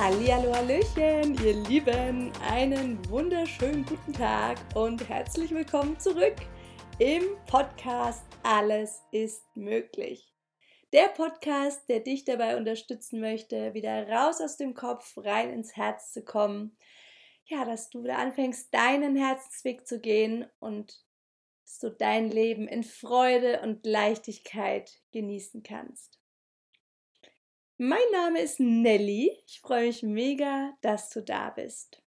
Hallihallo, Hallöchen, ihr Lieben, einen wunderschönen guten Tag und herzlich willkommen zurück im Podcast Alles ist möglich. Der Podcast, der dich dabei unterstützen möchte, wieder raus aus dem Kopf, rein ins Herz zu kommen. Ja, dass du wieder anfängst, deinen Herzensweg zu gehen und du dein Leben in Freude und Leichtigkeit genießen kannst. Mein Name ist Nelly. Ich freue mich mega, dass du da bist.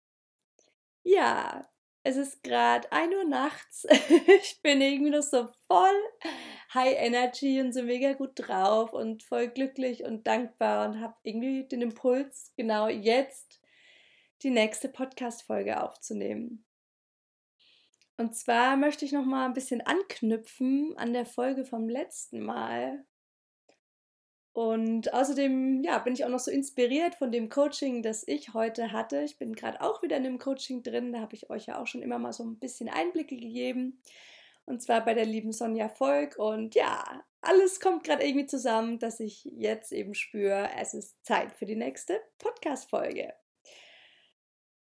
Ja, es ist gerade 1 Uhr nachts. ich bin irgendwie noch so voll High Energy und so mega gut drauf und voll glücklich und dankbar und habe irgendwie den Impuls, genau jetzt die nächste Podcast-Folge aufzunehmen. Und zwar möchte ich noch mal ein bisschen anknüpfen an der Folge vom letzten Mal, und außerdem, ja, bin ich auch noch so inspiriert von dem Coaching, das ich heute hatte. Ich bin gerade auch wieder in einem Coaching drin. Da habe ich euch ja auch schon immer mal so ein bisschen Einblicke gegeben. Und zwar bei der lieben Sonja Volk. Und ja, alles kommt gerade irgendwie zusammen, dass ich jetzt eben spüre, es ist Zeit für die nächste Podcast-Folge.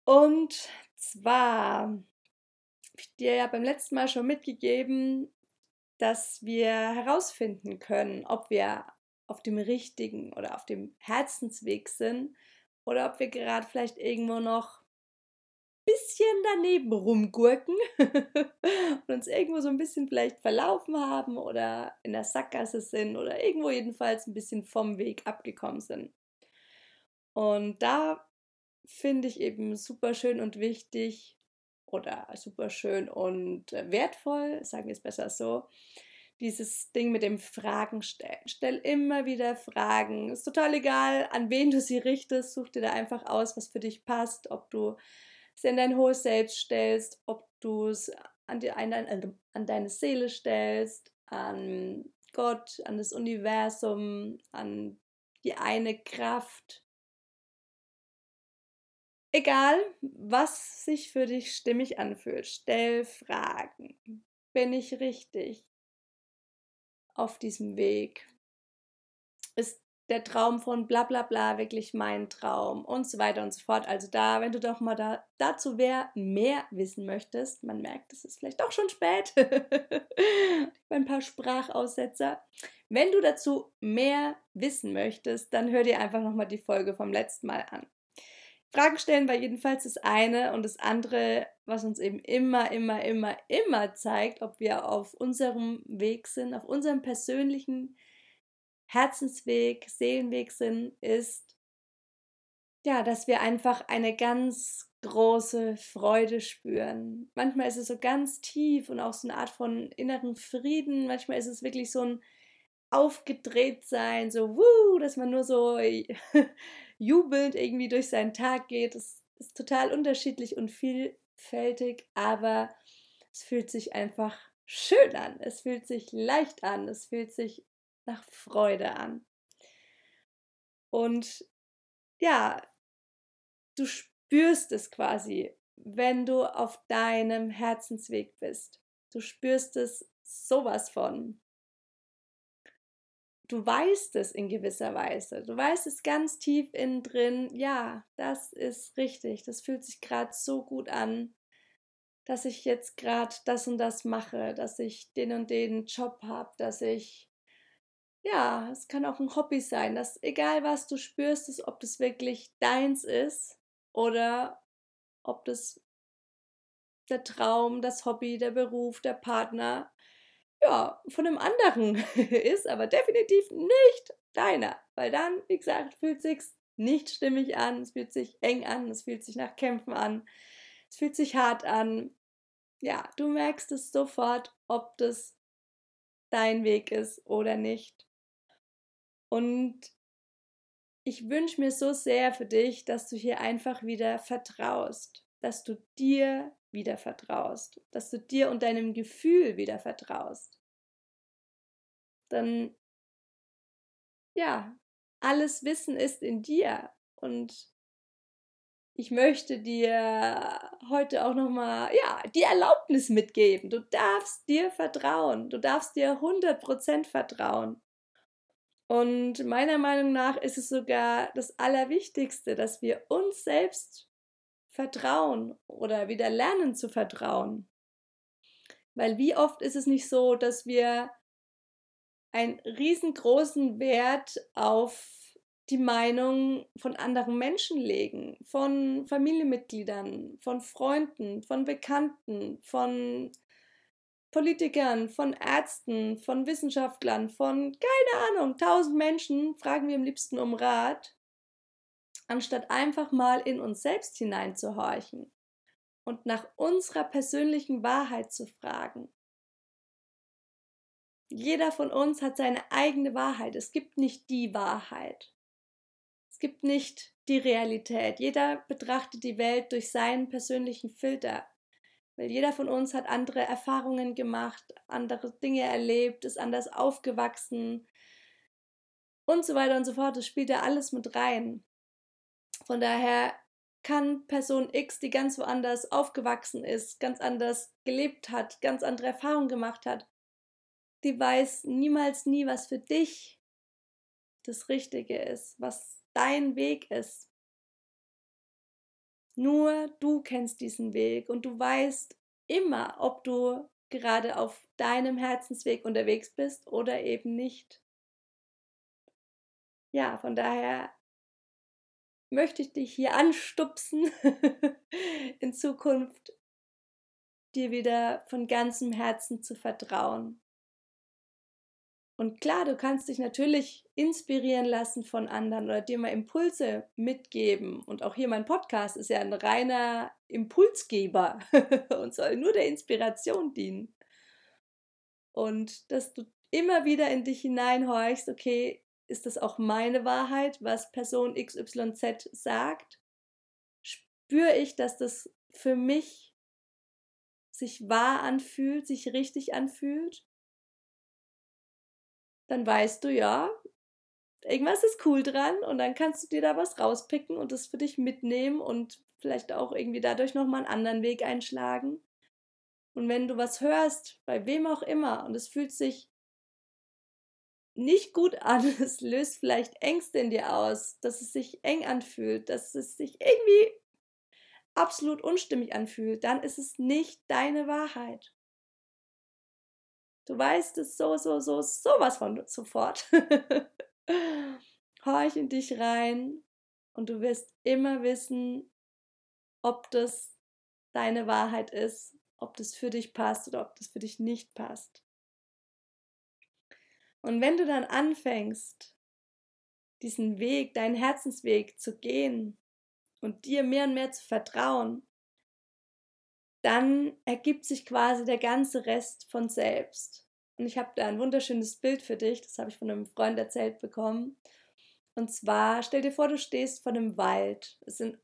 Und zwar habe ich dir ja beim letzten Mal schon mitgegeben, dass wir herausfinden können, ob wir auf dem richtigen oder auf dem Herzensweg sind oder ob wir gerade vielleicht irgendwo noch ein bisschen daneben rumgurken und uns irgendwo so ein bisschen vielleicht verlaufen haben oder in der Sackgasse sind oder irgendwo jedenfalls ein bisschen vom Weg abgekommen sind. Und da finde ich eben super schön und wichtig oder super schön und äh, wertvoll, sagen wir es besser so, dieses Ding mit dem Fragen stellen. Stell immer wieder Fragen. Ist total egal, an wen du sie richtest. Such dir da einfach aus, was für dich passt. Ob du sie an dein hohes Selbst stellst, ob du es an, an deine Seele stellst, an Gott, an das Universum, an die eine Kraft. Egal, was sich für dich stimmig anfühlt, stell Fragen. Bin ich richtig? Auf diesem Weg? Ist der Traum von bla bla bla wirklich mein Traum und so weiter und so fort. Also da, wenn du doch mal da, dazu wer mehr wissen möchtest, man merkt, es ist vielleicht auch schon spät, ein paar Sprachaussetzer. Wenn du dazu mehr wissen möchtest, dann hör dir einfach nochmal die Folge vom letzten Mal an. Fragen stellen war jedenfalls das eine und das andere, was uns eben immer, immer, immer, immer zeigt, ob wir auf unserem Weg sind, auf unserem persönlichen Herzensweg, Seelenweg sind, ist, ja, dass wir einfach eine ganz große Freude spüren. Manchmal ist es so ganz tief und auch so eine Art von inneren Frieden. Manchmal ist es wirklich so ein aufgedreht sein, so wuh, dass man nur so jubelnd irgendwie durch seinen Tag geht. Es ist total unterschiedlich und vielfältig, aber es fühlt sich einfach schön an. Es fühlt sich leicht an. Es fühlt sich nach Freude an. Und ja, du spürst es quasi, wenn du auf deinem Herzensweg bist. Du spürst es sowas von du weißt es in gewisser Weise. Du weißt es ganz tief innen drin, ja, das ist richtig. Das fühlt sich gerade so gut an, dass ich jetzt gerade das und das mache, dass ich den und den Job habe, dass ich, ja, es kann auch ein Hobby sein, dass egal was du spürst, ist, ob das wirklich deins ist oder ob das der Traum, das Hobby, der Beruf, der Partner, ja, von einem anderen ist, aber definitiv nicht deiner. Weil dann, wie gesagt, fühlt sich nicht stimmig an, es fühlt sich eng an, es fühlt sich nach Kämpfen an, es fühlt sich hart an. Ja, du merkst es sofort, ob das dein Weg ist oder nicht. Und ich wünsche mir so sehr für dich, dass du hier einfach wieder vertraust, dass du dir wieder vertraust, dass du dir und deinem Gefühl wieder vertraust. Dann, ja, alles Wissen ist in dir und ich möchte dir heute auch nochmal, ja, die Erlaubnis mitgeben. Du darfst dir vertrauen. Du darfst dir 100% vertrauen. Und meiner Meinung nach ist es sogar das Allerwichtigste, dass wir uns selbst vertrauen oder wieder lernen zu vertrauen. Weil wie oft ist es nicht so, dass wir einen riesengroßen Wert auf die Meinung von anderen Menschen legen, von Familienmitgliedern, von Freunden, von Bekannten, von Politikern, von Ärzten, von Wissenschaftlern, von keine Ahnung, tausend Menschen fragen wir am liebsten um Rat, anstatt einfach mal in uns selbst hineinzuhorchen und nach unserer persönlichen Wahrheit zu fragen. Jeder von uns hat seine eigene Wahrheit. Es gibt nicht die Wahrheit. Es gibt nicht die Realität. Jeder betrachtet die Welt durch seinen persönlichen Filter. Weil jeder von uns hat andere Erfahrungen gemacht, andere Dinge erlebt, ist anders aufgewachsen und so weiter und so fort. Das spielt ja alles mit rein. Von daher kann Person X, die ganz woanders aufgewachsen ist, ganz anders gelebt hat, ganz andere Erfahrungen gemacht hat, die weiß niemals nie, was für dich das Richtige ist, was dein Weg ist. Nur du kennst diesen Weg und du weißt immer, ob du gerade auf deinem Herzensweg unterwegs bist oder eben nicht. Ja, von daher möchte ich dich hier anstupsen, in Zukunft dir wieder von ganzem Herzen zu vertrauen. Und klar, du kannst dich natürlich inspirieren lassen von anderen oder dir mal Impulse mitgeben. Und auch hier mein Podcast ist ja ein reiner Impulsgeber und soll nur der Inspiration dienen. Und dass du immer wieder in dich hineinhorchst, okay, ist das auch meine Wahrheit, was Person XYZ sagt? Spüre ich, dass das für mich sich wahr anfühlt, sich richtig anfühlt? dann weißt du ja, irgendwas ist cool dran und dann kannst du dir da was rauspicken und das für dich mitnehmen und vielleicht auch irgendwie dadurch nochmal einen anderen Weg einschlagen. Und wenn du was hörst, bei wem auch immer, und es fühlt sich nicht gut an, es löst vielleicht Ängste in dir aus, dass es sich eng anfühlt, dass es sich irgendwie absolut unstimmig anfühlt, dann ist es nicht deine Wahrheit. Du weißt es so, so, so, sowas von sofort. Horch in dich rein und du wirst immer wissen, ob das deine Wahrheit ist, ob das für dich passt oder ob das für dich nicht passt. Und wenn du dann anfängst, diesen Weg, deinen Herzensweg zu gehen und dir mehr und mehr zu vertrauen, dann ergibt sich quasi der ganze Rest von selbst. Und ich habe da ein wunderschönes Bild für dich, das habe ich von einem Freund erzählt bekommen. Und zwar, stell dir vor, du stehst vor einem Wald. Es sind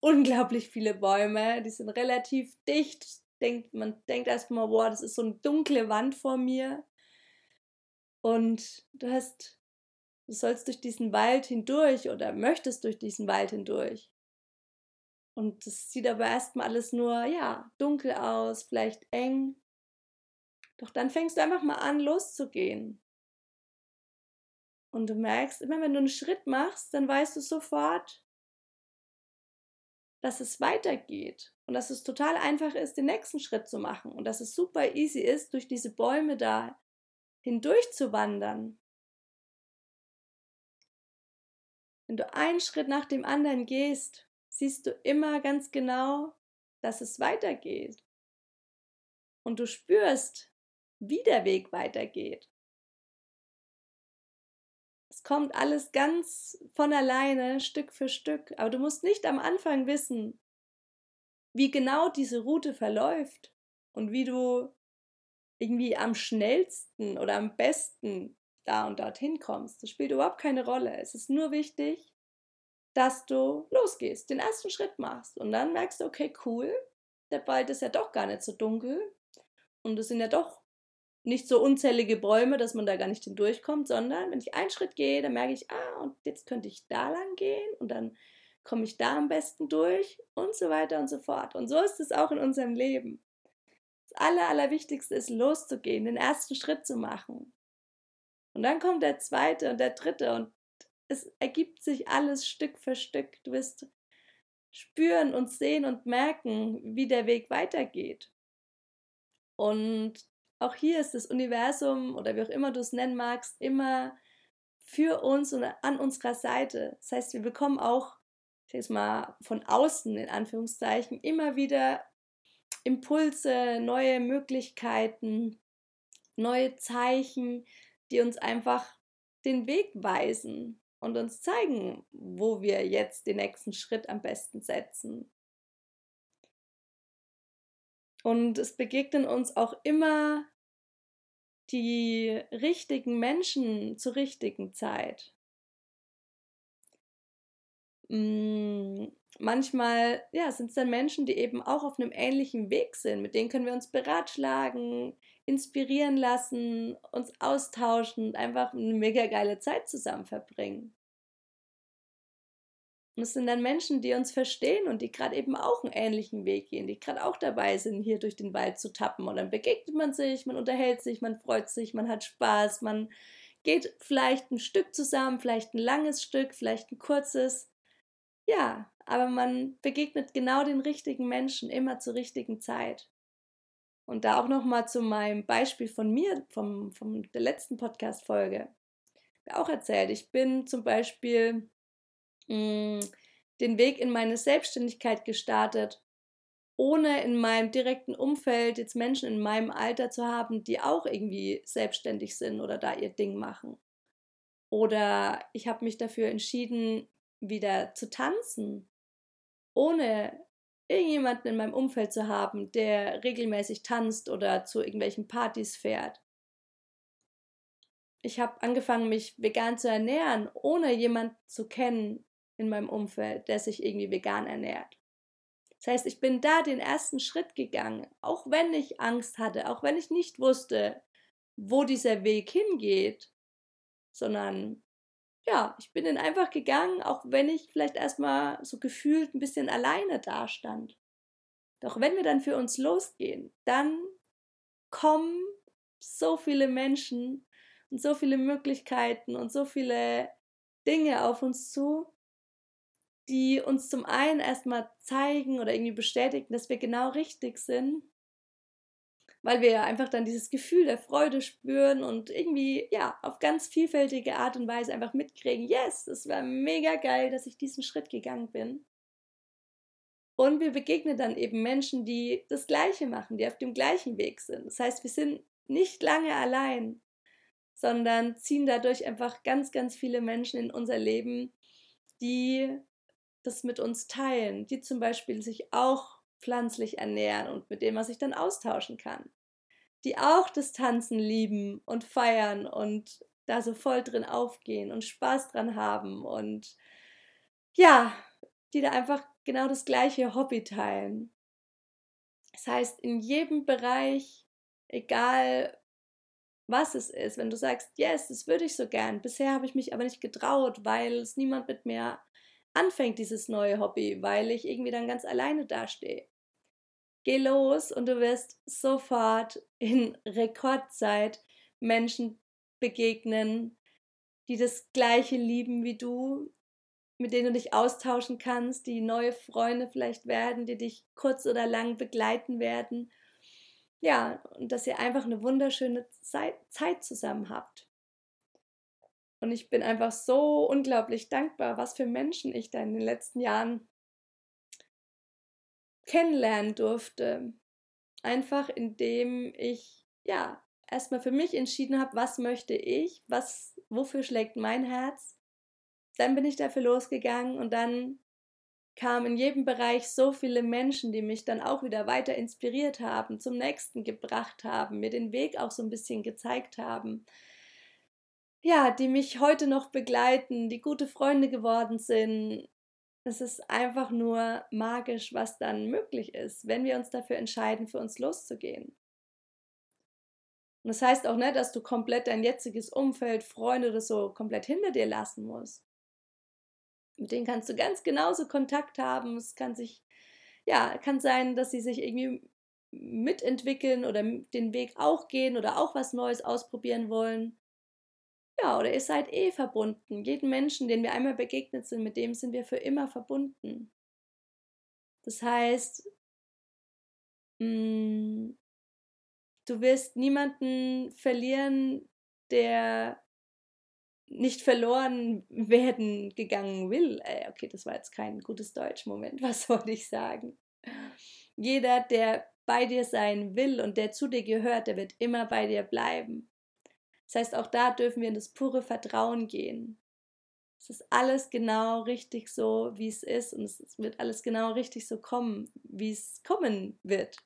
unglaublich viele Bäume, die sind relativ dicht. Denkt, man denkt erstmal, boah, das ist so eine dunkle Wand vor mir. Und du hast, du sollst durch diesen Wald hindurch oder möchtest durch diesen Wald hindurch. Und das sieht aber erstmal alles nur, ja, dunkel aus, vielleicht eng. Doch dann fängst du einfach mal an, loszugehen. Und du merkst, immer wenn du einen Schritt machst, dann weißt du sofort, dass es weitergeht und dass es total einfach ist, den nächsten Schritt zu machen und dass es super easy ist, durch diese Bäume da hindurch zu wandern. Wenn du einen Schritt nach dem anderen gehst, siehst du immer ganz genau, dass es weitergeht. Und du spürst, wie der Weg weitergeht. Es kommt alles ganz von alleine, Stück für Stück, aber du musst nicht am Anfang wissen, wie genau diese Route verläuft und wie du irgendwie am schnellsten oder am besten da und dorthin kommst. Das spielt überhaupt keine Rolle. Es ist nur wichtig, dass du losgehst, den ersten Schritt machst und dann merkst du, okay, cool, der Wald ist ja doch gar nicht so dunkel und es sind ja doch nicht so unzählige Bäume, dass man da gar nicht hindurchkommt, sondern wenn ich einen Schritt gehe, dann merke ich, ah, und jetzt könnte ich da lang gehen und dann komme ich da am besten durch und so weiter und so fort. Und so ist es auch in unserem Leben. Das Aller, Allerwichtigste ist, loszugehen, den ersten Schritt zu machen. Und dann kommt der zweite und der dritte und es ergibt sich alles Stück für Stück. Du wirst spüren und sehen und merken, wie der Weg weitergeht. Und auch hier ist das Universum oder wie auch immer du es nennen magst, immer für uns und an unserer Seite. Das heißt, wir bekommen auch, ich sage mal, von außen in Anführungszeichen immer wieder Impulse, neue Möglichkeiten, neue Zeichen, die uns einfach den Weg weisen und uns zeigen, wo wir jetzt den nächsten Schritt am besten setzen. Und es begegnen uns auch immer die richtigen Menschen zur richtigen Zeit. Hm, manchmal ja, sind es dann Menschen, die eben auch auf einem ähnlichen Weg sind. Mit denen können wir uns beratschlagen, inspirieren lassen, uns austauschen und einfach eine mega geile Zeit zusammen verbringen. Und es sind dann Menschen, die uns verstehen und die gerade eben auch einen ähnlichen Weg gehen, die gerade auch dabei sind, hier durch den Wald zu tappen. Und dann begegnet man sich, man unterhält sich, man freut sich, man hat Spaß, man geht vielleicht ein Stück zusammen, vielleicht ein langes Stück, vielleicht ein kurzes. Ja, aber man begegnet genau den richtigen Menschen immer zur richtigen Zeit. Und da auch nochmal zu meinem Beispiel von mir, vom, vom der letzten Podcast-Folge. Auch erzählt, ich bin zum Beispiel mh, mm, den Weg in meine Selbstständigkeit gestartet, ohne in meinem direkten Umfeld jetzt Menschen in meinem Alter zu haben, die auch irgendwie selbstständig sind oder da ihr Ding machen. Oder ich habe mich dafür entschieden, wieder zu tanzen, ohne irgendjemanden in meinem Umfeld zu haben, der regelmäßig tanzt oder zu irgendwelchen Partys fährt. Ich habe angefangen, mich vegan zu ernähren, ohne jemanden zu kennen in meinem Umfeld, der sich irgendwie vegan ernährt. Das heißt, ich bin da den ersten Schritt gegangen, auch wenn ich Angst hatte, auch wenn ich nicht wusste, wo dieser Weg hingeht, sondern ja, ich bin dann einfach gegangen, auch wenn ich vielleicht erstmal so gefühlt ein bisschen alleine dastand. Doch wenn wir dann für uns losgehen, dann kommen so viele Menschen und so viele Möglichkeiten und so viele Dinge auf uns zu, die uns zum einen erstmal zeigen oder irgendwie bestätigen, dass wir genau richtig sind weil wir einfach dann dieses Gefühl der Freude spüren und irgendwie, ja, auf ganz vielfältige Art und Weise einfach mitkriegen, yes, es war mega geil, dass ich diesen Schritt gegangen bin. Und wir begegnen dann eben Menschen, die das Gleiche machen, die auf dem gleichen Weg sind. Das heißt, wir sind nicht lange allein, sondern ziehen dadurch einfach ganz, ganz viele Menschen in unser Leben, die das mit uns teilen, die zum Beispiel sich auch pflanzlich ernähren und mit denen man sich dann austauschen kann die auch das Tanzen lieben und feiern und da so voll drin aufgehen und Spaß dran haben und ja, die da einfach genau das gleiche Hobby teilen. Das heißt, in jedem Bereich, egal was es ist, wenn du sagst, yes, das würde ich so gern, bisher habe ich mich aber nicht getraut, weil es niemand mit mir anfängt, dieses neue Hobby, weil ich irgendwie dann ganz alleine dastehe geh los und du wirst sofort in Rekordzeit Menschen begegnen, die das gleiche lieben wie du, mit denen du dich austauschen kannst, die neue Freunde vielleicht werden, die dich kurz oder lang begleiten werden. Ja, und dass ihr einfach eine wunderschöne Zeit, zusammen habt. Und ich bin einfach so unglaublich dankbar, was für Menschen ich da in den letzten Jahren kennenlernen durfte. Einfach indem ich ja erstmal für mich entschieden habe, was möchte ich, was, wofür schlägt mein Herz. Dann bin ich dafür losgegangen und dann kamen in jedem Bereich so viele Menschen, die mich dann auch wieder weiter inspiriert haben, zum nächsten gebracht haben, mir den Weg auch so ein bisschen gezeigt haben. Ja, die mich heute noch begleiten, die gute Freunde geworden sind, es ist einfach nur magisch, was dann möglich ist, wenn wir uns dafür entscheiden, für uns loszugehen. Und das heißt auch nicht, dass du komplett dein jetziges Umfeld, Freunde oder so komplett hinter dir lassen musst. Mit denen kannst du ganz genauso Kontakt haben. Es kann sich, ja, kann sein, dass sie sich irgendwie mitentwickeln oder den Weg auch gehen oder auch was Neues ausprobieren wollen. Ja, oder ihr seid eh verbunden. Jeden Menschen, den wir einmal begegnet sind, mit dem sind wir für immer verbunden. Das heißt, mh, mm, du wirst niemanden verlieren, der nicht verloren werden gegangen will. Äh, okay, das war jetzt kein gutes Deutsch-Moment. Was wollte ich sagen? Jeder, der bei dir sein will und der zu dir gehört, der wird immer bei dir bleiben. Das heißt, auch da dürfen wir in das pure Vertrauen gehen. Es ist alles genau richtig so, wie es ist und es wird alles genau richtig so kommen, wie es kommen wird.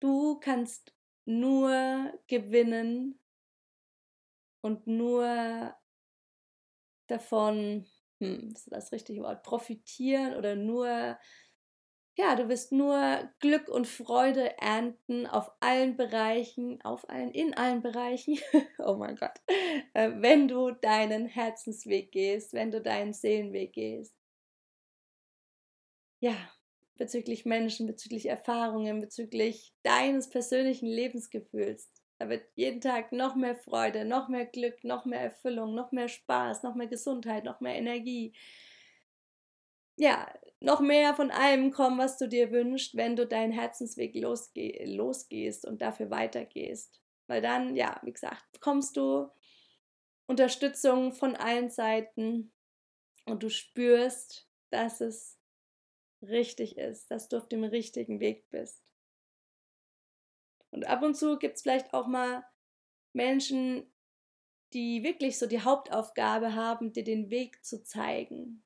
Du kannst nur gewinnen und nur davon, hm, ist das richtige Wort, profitieren oder nur ja, du wirst nur Glück und Freude ernten auf allen Bereichen, auf allen, in allen Bereichen. oh mein Gott. Äh, wenn du deinen Herzensweg gehst, wenn du deinen Seelenweg gehst. Ja, bezüglich Menschen, bezüglich Erfahrungen, bezüglich deines persönlichen Lebensgefühls. Da wird jeden Tag noch mehr Freude, noch mehr Glück, noch mehr Erfüllung, noch mehr Spaß, noch mehr Gesundheit, noch mehr Energie. Ja, noch mehr von allem kommen, was du dir wünschst, wenn du deinen Herzensweg losge losgehst und dafür weitergehst. Weil dann, ja, wie gesagt, bekommst du Unterstützung von allen Seiten und du spürst, dass es richtig ist, dass du auf dem richtigen Weg bist. Und ab und zu gibt es vielleicht auch mal Menschen, die wirklich so die Hauptaufgabe haben, dir den Weg zu zeigen,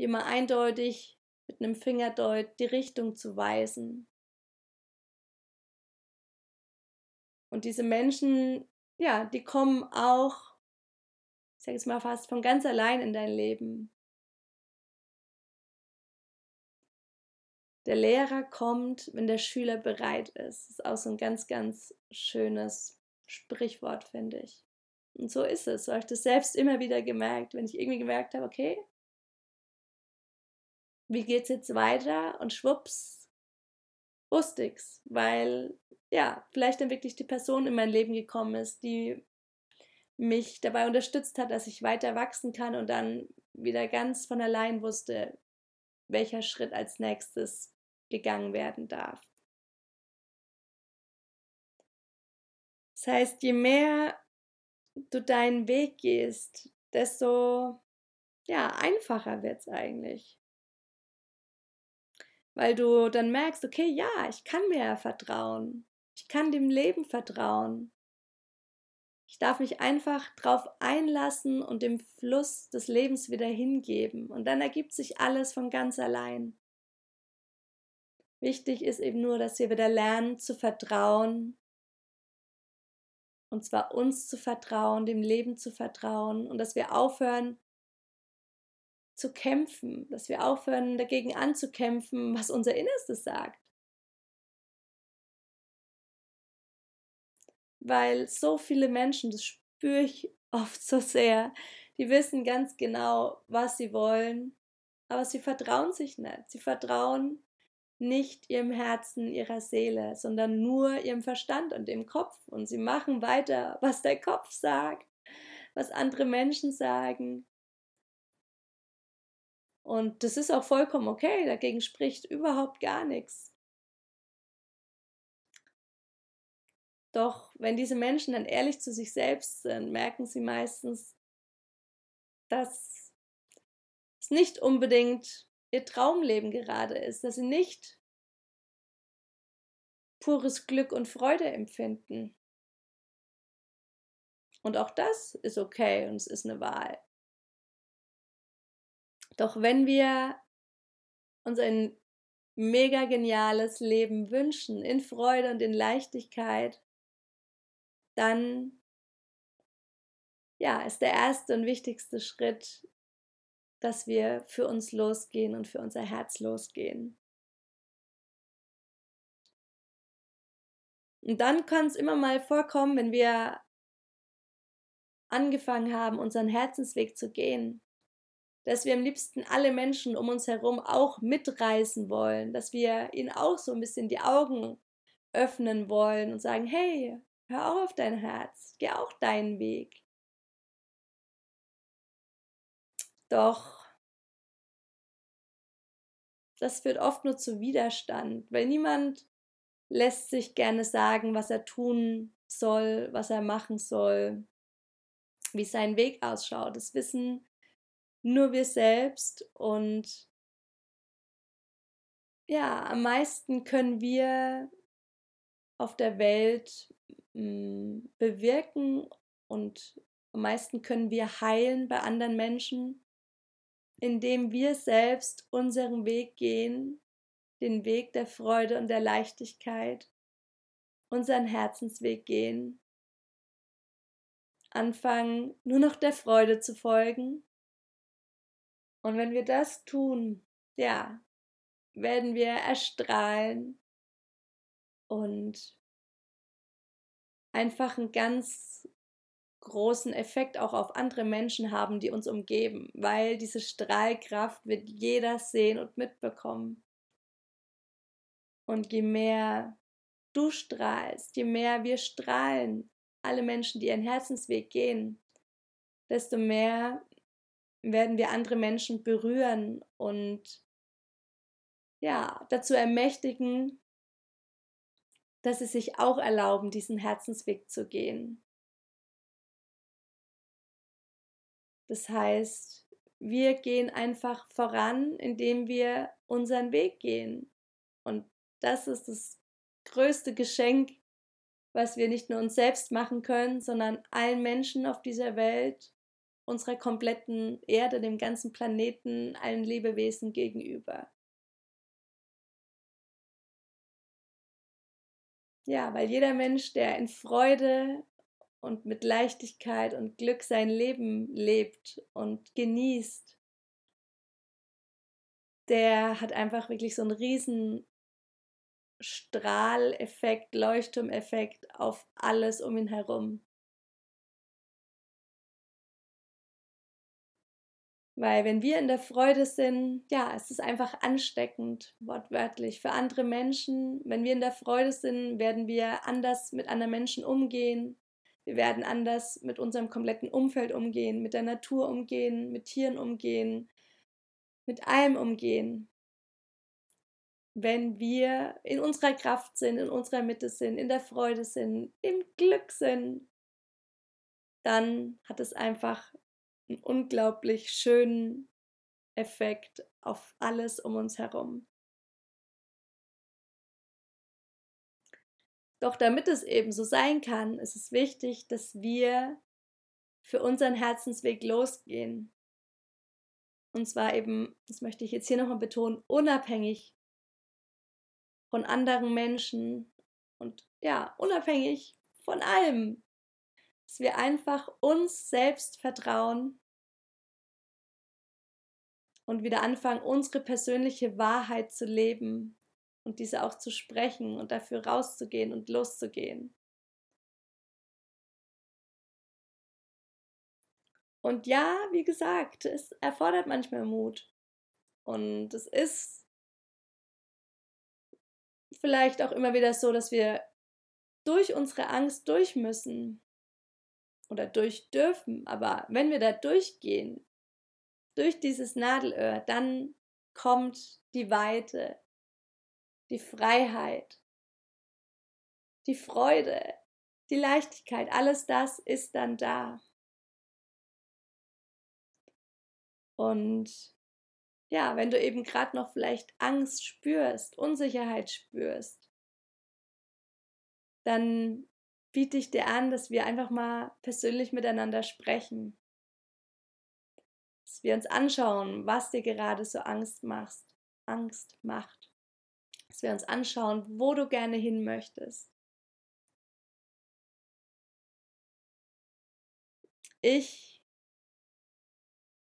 die immer eindeutig mit einem Fingerdeut die Richtung zu weisen. Und diese Menschen, ja, die kommen auch, ich sage es mal fast, von ganz allein in dein Leben. Der Lehrer kommt, wenn der Schüler bereit ist. Das ist auch so ein ganz, ganz schönes Sprichwort, finde ich. Und so ist es. So habe ich das selbst immer wieder gemerkt, wenn ich irgendwie gemerkt habe, okay, wie geht's jetzt weiter? Und schwupps, wusste ich's, weil ja, vielleicht dann wirklich die Person in mein Leben gekommen ist, die mich dabei unterstützt hat, dass ich weiter wachsen kann und dann wieder ganz von allein wusste, welcher Schritt als nächstes gegangen werden darf. Das heißt, je mehr du deinen Weg gehst, desto ja, einfacher wird es eigentlich weil du dann merkst, okay, ja, ich kann mir ja vertrauen. Ich kann dem Leben vertrauen. Ich darf mich einfach drauf einlassen und dem Fluss des Lebens wieder hingeben. Und dann ergibt sich alles von ganz allein. Wichtig ist eben nur, dass wir wieder lernen zu vertrauen. Und zwar uns zu vertrauen, dem Leben zu vertrauen und dass wir aufhören, zu kämpfen, dass wir aufhören, dagegen anzukämpfen, was unser Innerstes sagt. Weil so viele Menschen, das spüre ich oft so sehr, die wissen ganz genau, was sie wollen, aber sie vertrauen sich nicht. Sie vertrauen nicht ihrem Herzen, ihrer Seele, sondern nur ihrem Verstand und dem Kopf. Und sie machen weiter, was der Kopf sagt, was andere Menschen sagen. Und das ist auch vollkommen okay, dagegen spricht überhaupt gar nichts. Doch wenn diese Menschen dann ehrlich zu sich selbst sind, merken sie meistens, dass es nicht unbedingt ihr Traumleben gerade ist, dass sie nicht pures Glück und Freude empfinden. Und auch das ist okay und es ist eine Wahl. Doch wenn wir uns ein mega geniales Leben wünschen, in Freude und in Leichtigkeit, dann ja, ist der erste und wichtigste Schritt, dass wir für uns losgehen und für unser Herz losgehen. Und dann kann es immer mal vorkommen, wenn wir angefangen haben, unseren Herzensweg zu gehen, dass wir am liebsten alle Menschen um uns herum auch mitreißen wollen, dass wir ihnen auch so ein bisschen die Augen öffnen wollen und sagen, hey, Hör auch auf dein Herz, geh auch deinen Weg. Doch das führt oft nur zu Widerstand, weil niemand lässt sich gerne sagen, was er tun soll, was er machen soll, wie sein Weg ausschaut. Das wissen nur wir selbst und ja, am meisten können wir auf der Welt mh, bewirken und am meisten können wir heilen bei anderen Menschen, indem wir selbst unseren Weg gehen, den Weg der Freude und der Leichtigkeit, unseren Herzensweg gehen, anfangen nur noch der Freude zu folgen. Und wenn wir das tun, ja, werden wir erstrahlen und einfach einen ganz großen Effekt auch auf andere Menschen haben, die uns umgeben, weil diese Strahlkraft wird jeder sehen und mitbekommen. Und je mehr du strahlst, je mehr wir strahlen, alle Menschen, die ihren Herzensweg gehen, desto mehr werden wir andere Menschen berühren und ja, dazu ermächtigen, dass sie sich auch erlauben, diesen Herzensweg zu gehen. Das heißt, wir gehen einfach voran, indem wir unseren Weg gehen. Und das ist das größte Geschenk, was wir nicht nur uns selbst machen können, sondern allen Menschen auf dieser Welt, unserer kompletten Erde, dem ganzen Planeten, allen Lebewesen gegenüber. Ja, weil jeder Mensch, der in Freude und mit Leichtigkeit und Glück sein Leben lebt und genießt, der hat einfach wirklich so einen riesen Strahleffekt, Leuchtturmeffekt auf alles um ihn herum. Weil wenn wir in der Freude sind, ja, es ist einfach ansteckend, wortwörtlich. Für andere Menschen, wenn wir in der Freude sind, werden wir anders mit anderen Menschen umgehen. Wir werden anders mit unserem kompletten Umfeld umgehen, mit der Natur umgehen, mit Tieren umgehen, mit allem umgehen wenn wir in unserer Kraft sind, in unserer Mitte sind, in der Freude sind, im Glück sind, dann hat es einfach einen unglaublich schönen Effekt auf alles um uns herum. Doch damit es eben so sein kann, ist es wichtig, dass wir für unseren Herzensweg losgehen. Und zwar eben, das möchte ich jetzt hier nochmal betonen, unabhängig von anderen Menschen und ja, unabhängig von allem. Dass wir einfach uns selbst vertrauen und wieder anfangen, unsere persönliche Wahrheit zu leben und diese auch zu sprechen und dafür rauszugehen und loszugehen. Und ja, wie gesagt, es erfordert manchmal Mut. Und es ist vielleicht auch immer wieder so, dass wir durch unsere Angst durch müssen oder durch dürfen. Aber wenn wir da durchgehen, durch dieses Nadelöhr, dann kommt die Weite, die Freiheit, die Freude, die Leichtigkeit, alles das ist dann da. Und ja, wenn du eben gerade noch vielleicht Angst spürst, Unsicherheit spürst, dann biete ich dir an, dass wir einfach mal persönlich miteinander sprechen. Dass wir uns anschauen, was dir gerade so Angst macht, Angst macht. Dass wir uns anschauen, wo du gerne hin möchtest. Ich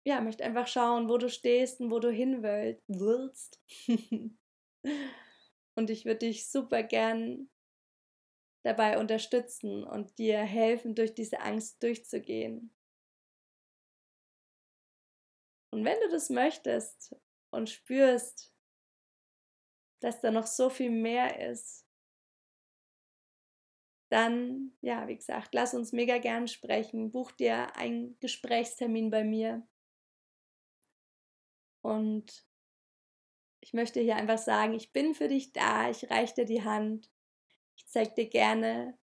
ja, möchte einfach schauen, wo du stehst und wo du hin willst. und ich würde dich super gern dabei unterstützen und dir helfen, durch diese Angst durchzugehen. Und wenn du das möchtest und spürst, dass da noch so viel mehr ist, dann, ja, wie gesagt, lass uns mega gern sprechen. Buch dir einen Gesprächstermin bei mir. Und ich möchte hier einfach sagen, ich bin für dich da, ich reiche dir die Hand. Ich zeige dir gerne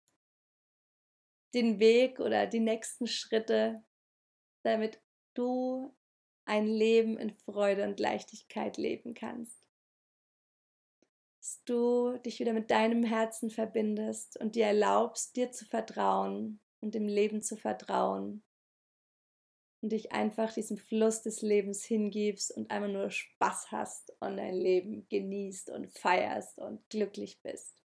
den Weg oder die nächsten Schritte, damit du ein Leben in Freude und Leichtigkeit leben kannst dass du dich wieder mit deinem Herzen verbindest und dir erlaubst, dir zu vertrauen und dem Leben zu vertrauen und dich einfach diesem Fluss des Lebens hingibst und einfach nur Spaß hast und dein Leben genießt und feierst und glücklich bist.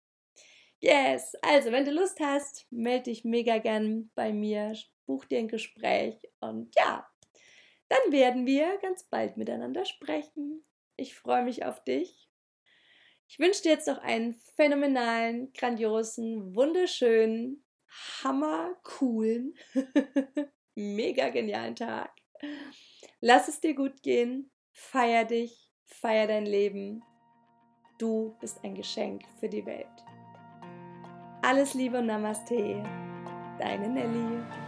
Yes, also wenn du Lust hast, melde dich mega gern bei mir, buch dir ein Gespräch und ja, dann werden wir ganz bald miteinander sprechen. Ich freue mich auf dich ich wünsche dir jetzt noch einen phänomenalen, grandiosen, wunderschönen, hammercoolen, mega genialen Tag. Lass es dir gut gehen, feier dich, feier dein Leben. Du bist ein Geschenk für die Welt. Alles Liebe und Namaste, deine Nelly.